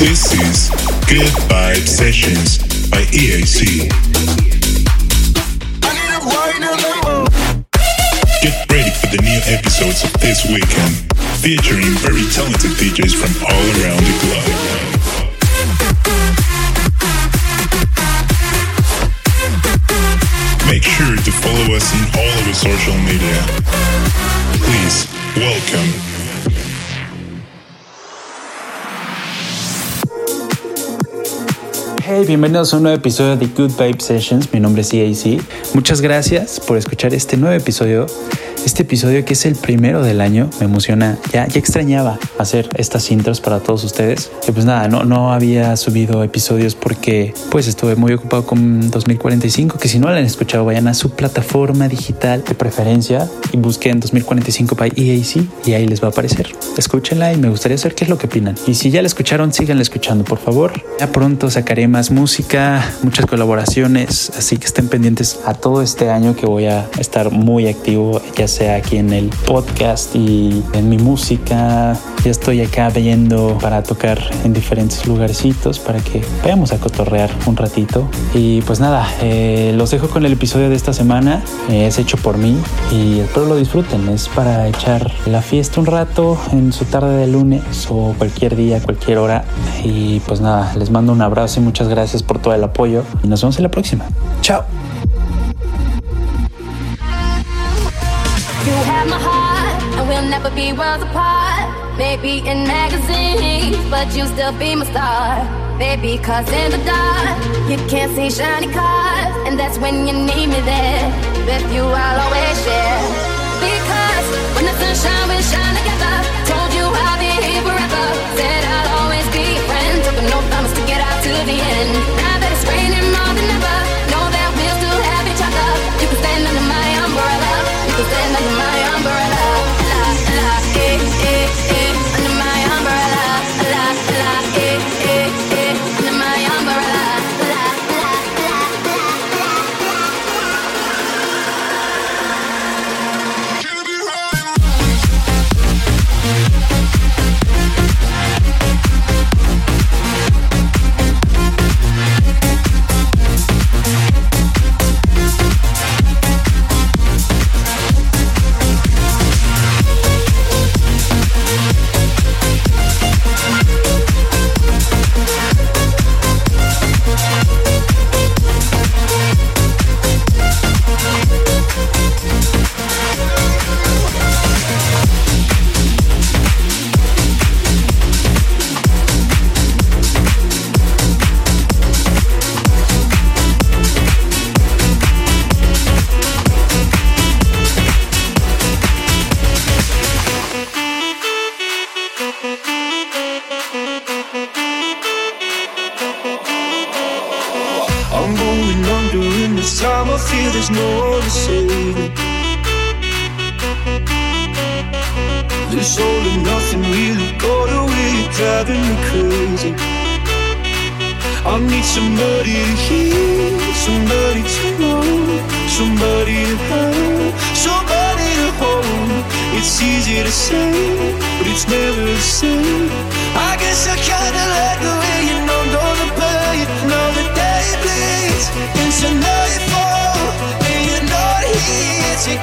This is Good Vibe Sessions by EAC. Get ready for the new episodes of this weekend, featuring very talented DJs from all around the globe. Make sure to follow us in all of our social media. Please, welcome Hey, bienvenidos a un nuevo episodio de Good Vibe Sessions. Mi nombre es EAC. Muchas gracias por escuchar este nuevo episodio este episodio que es el primero del año me emociona. Ya, ya extrañaba hacer estas intros para todos ustedes. Que pues nada, no, no había subido episodios porque pues estuve muy ocupado con 2045. Que si no la han escuchado, vayan a su plataforma digital de preferencia y busquen 2045 by EAC y ahí les va a aparecer. Escúchenla y me gustaría saber qué es lo que opinan. Y si ya la escucharon, síganla escuchando, por favor. Ya pronto sacaré más música, muchas colaboraciones, así que estén pendientes a todo este año que voy a estar muy activo. Ya sea aquí en el podcast y en mi música. Ya estoy acá viendo para tocar en diferentes lugarcitos para que vayamos a cotorrear un ratito. Y pues nada, eh, los dejo con el episodio de esta semana. Eh, es hecho por mí y espero lo disfruten. Es para echar la fiesta un rato en su tarde de lunes o cualquier día, cualquier hora. Y pues nada, les mando un abrazo y muchas gracias por todo el apoyo. Y nos vemos en la próxima. Chao. You have my heart, and we'll never be worlds apart. Maybe in magazines, but you still be my star. Baby, cause in the dark, you can't see shiny cars. And that's when you need me there. With you, I'll always share. Because when the sunshine, we shine together. Told you I'll be here forever. Said I'll always be your friend. No promise to get out to the end. Easy but it's never the same. I guess I kinda like the way you know, know the pain, know the day bleeds into nightfall, and you're not here to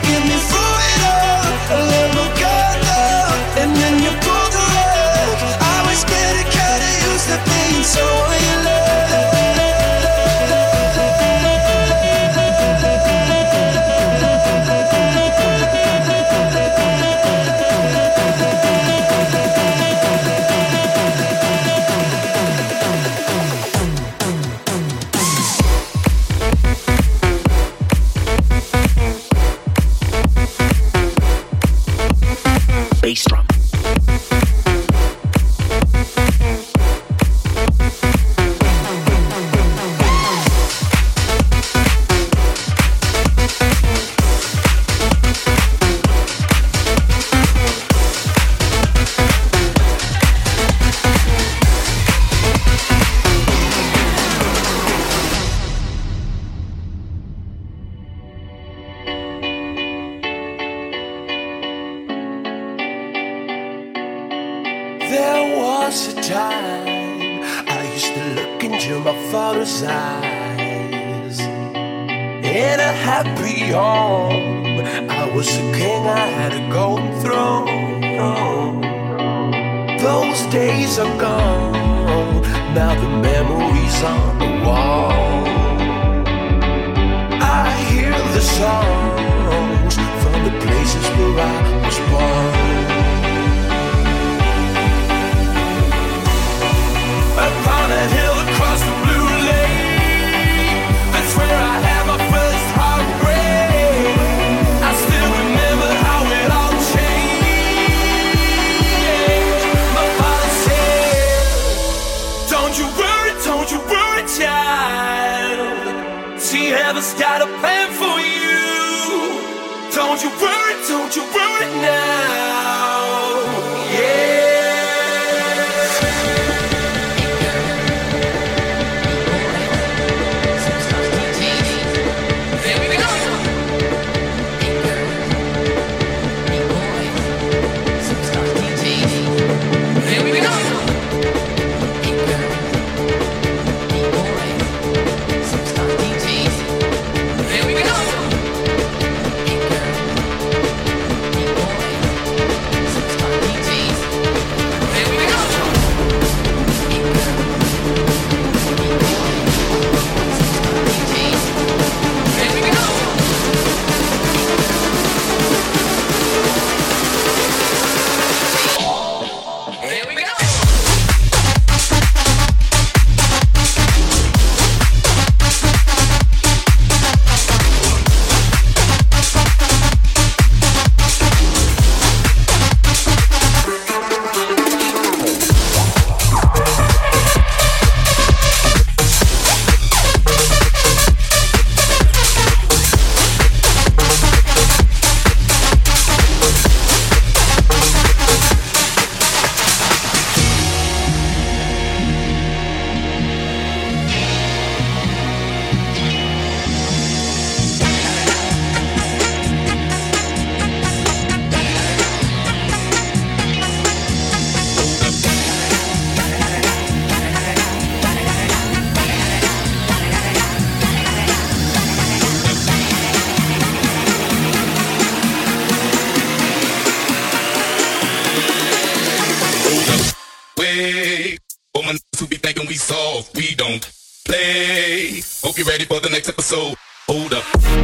so hold up.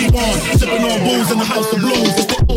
sleep on. Sipping on booze in the house of blues.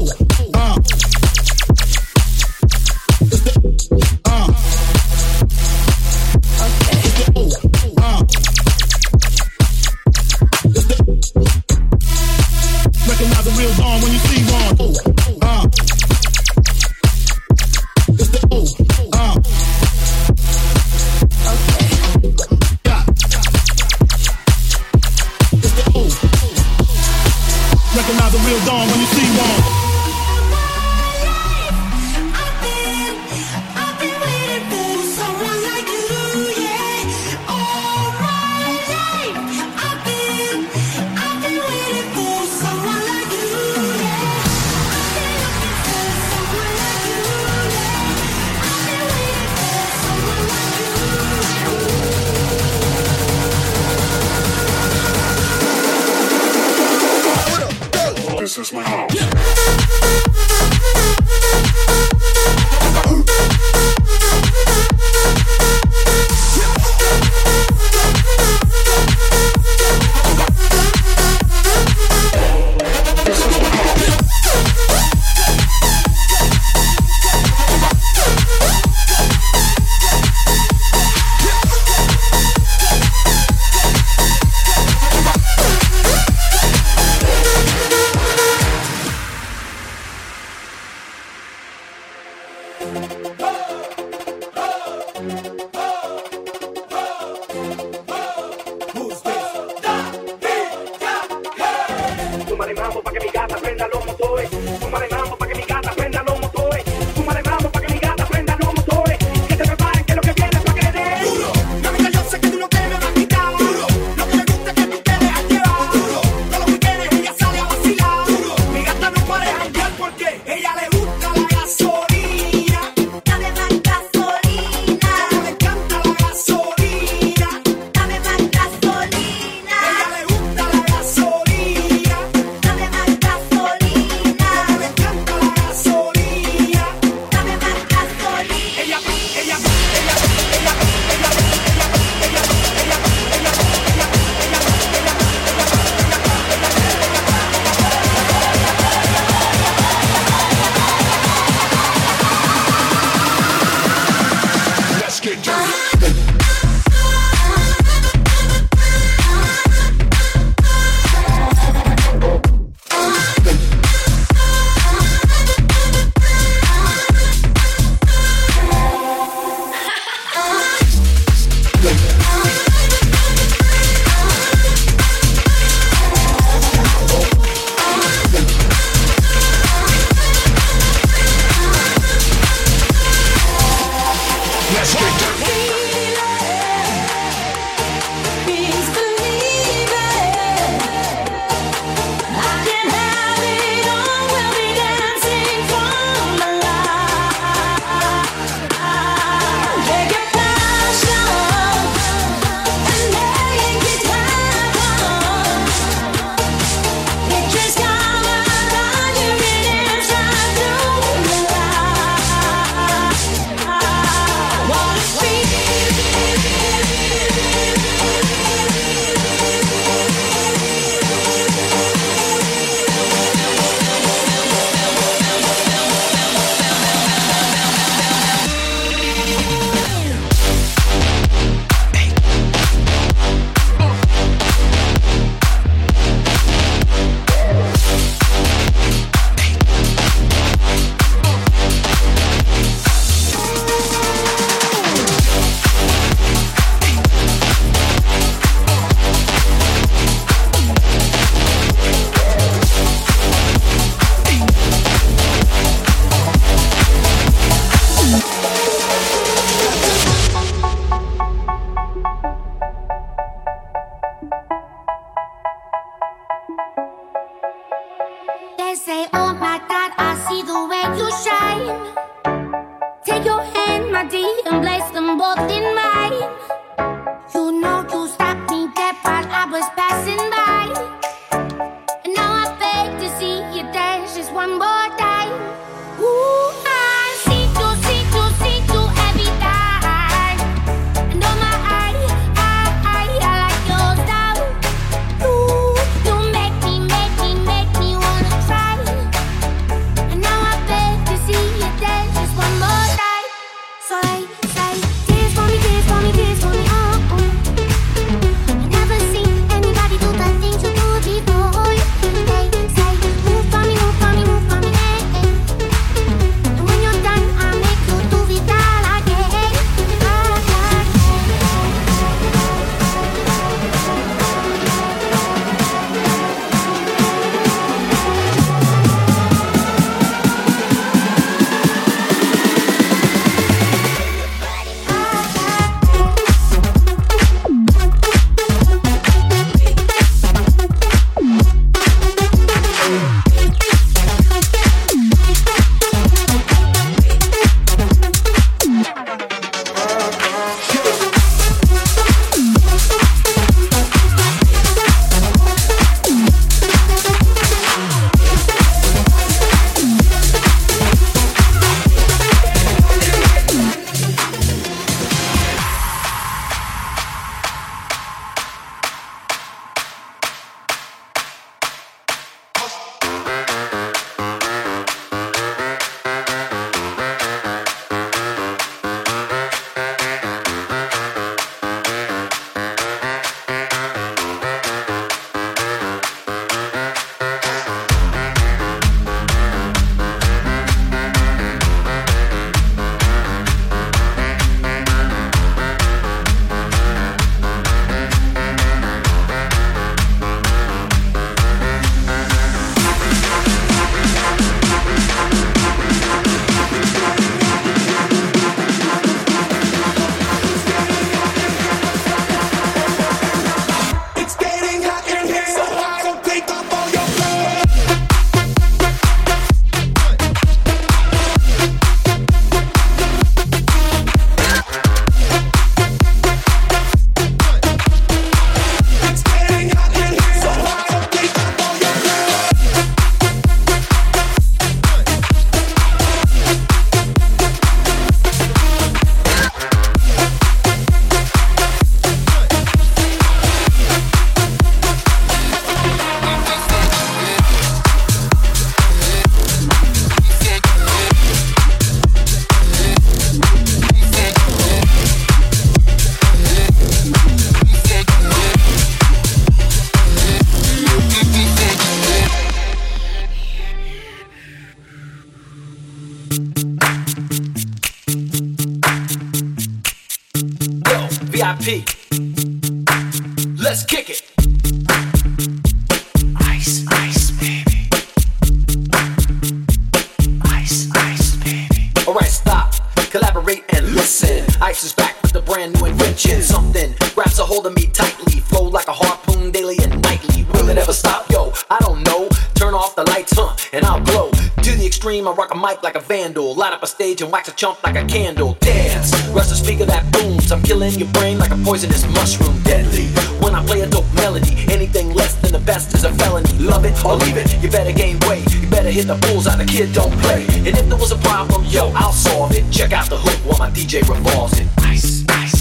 Rush the speaker that booms. I'm killing your brain like a poisonous mushroom. Deadly. When I play a dope melody, anything less than the best is a felony. Love it or leave it. You better gain weight. You better hit the bullseye. The kid don't play. And if there was a problem, yo, I'll solve it. Check out the hook while my DJ revolves it. Nice, nice.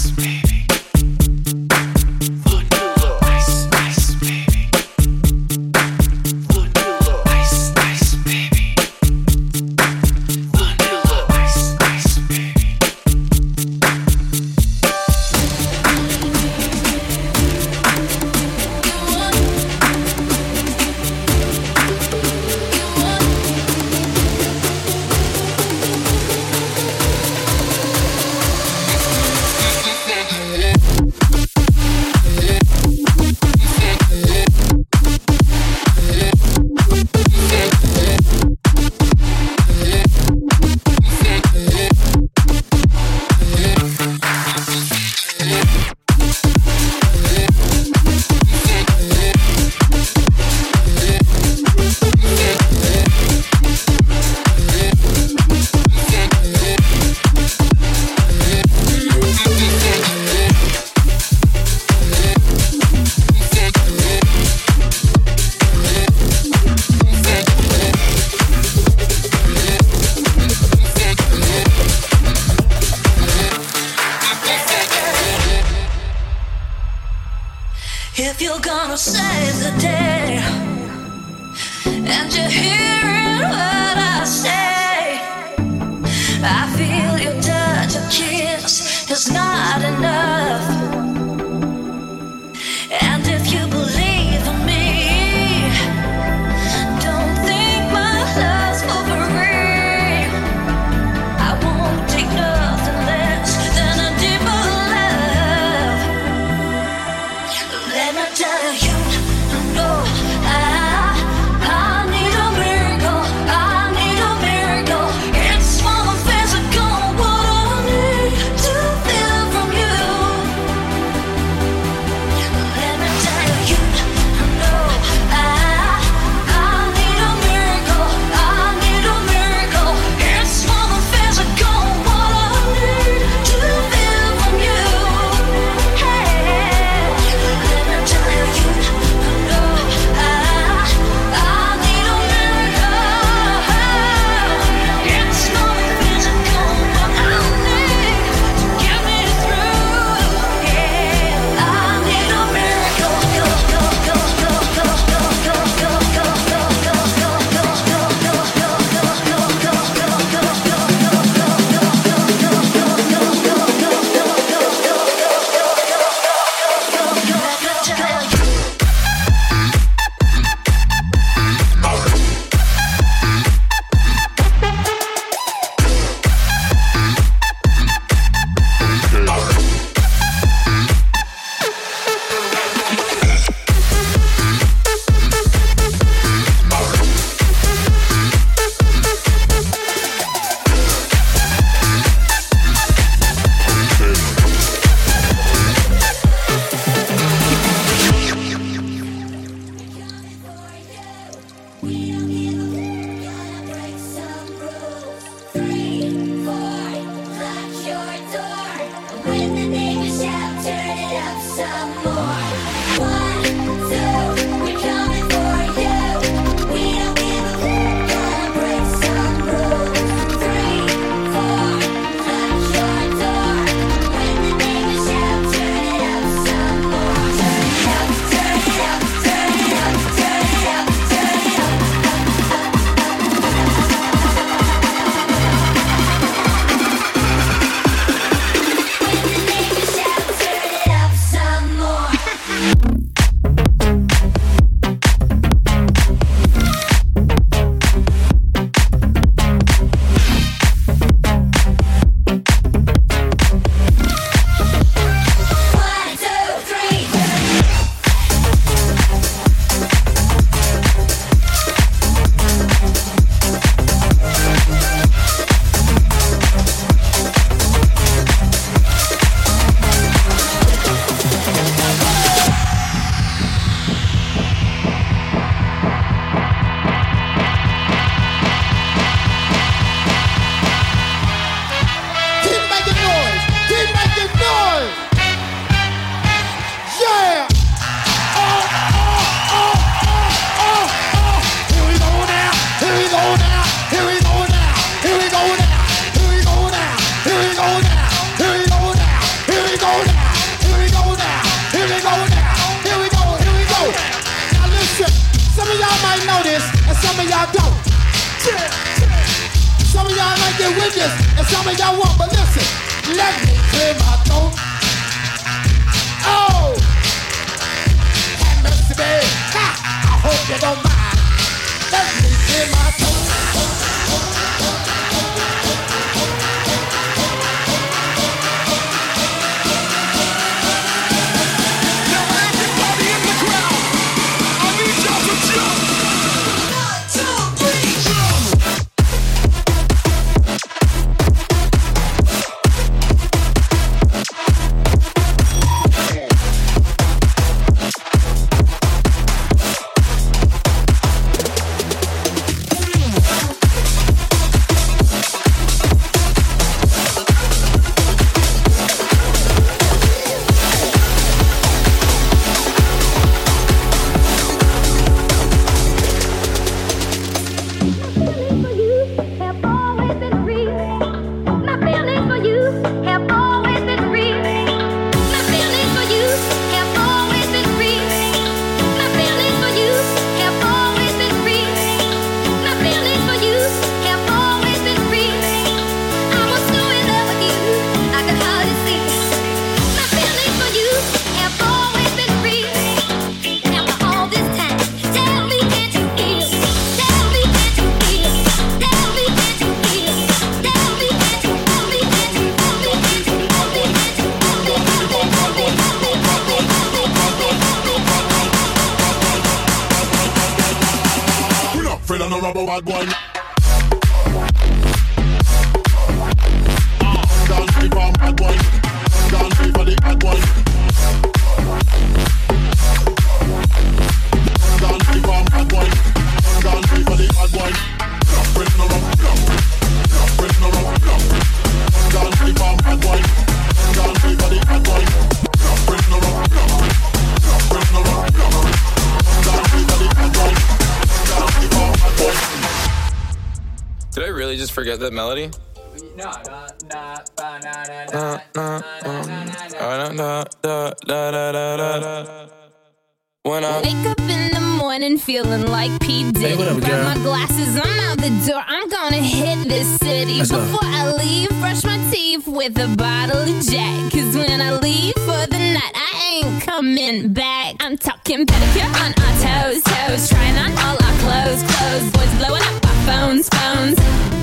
Just forget that melody? When I Wake up in the morning feeling like P. Diddy. Hey, up, Grab my glasses, I'm out the door. I'm gonna hit this city. Let's go. Before I leave, brush my teeth with a bottle of Jack. Cause when I leave for the night, I ain't coming back. I'm talking pedicure on our toes, toes. Trying on all our clothes, clothes. Boys blowing up our phones, phones.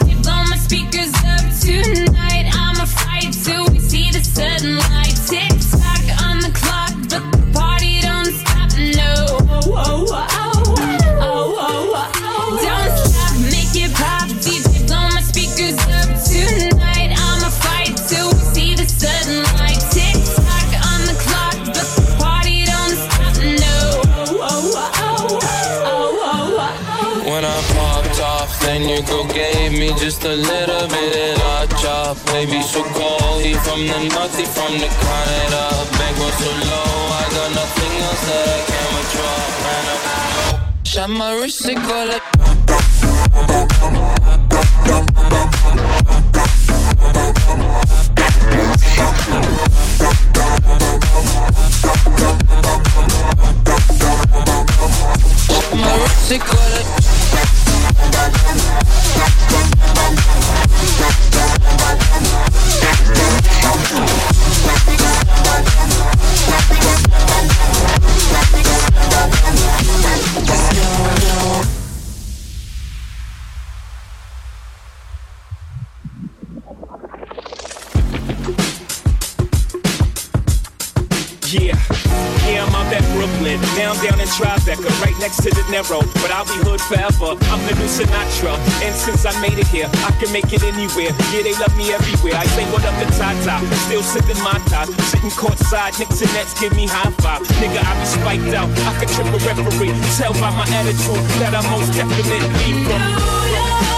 just a little bit of hot chop. Baby, so cold, he from the north, he from the Canada. Bank was so low, I got nothing else that I can withdraw. Ran up, shot my wrist, it go like. Shot my wrist, it go like. Make it anywhere. Yeah, they love me everywhere. I say what up to Tata. Still sipping my top. Sitting courtside, Knicks and Nets give me high five. Nigga, I be spiked out. I could trip a referee. Tell by my attitude that I most definitely from.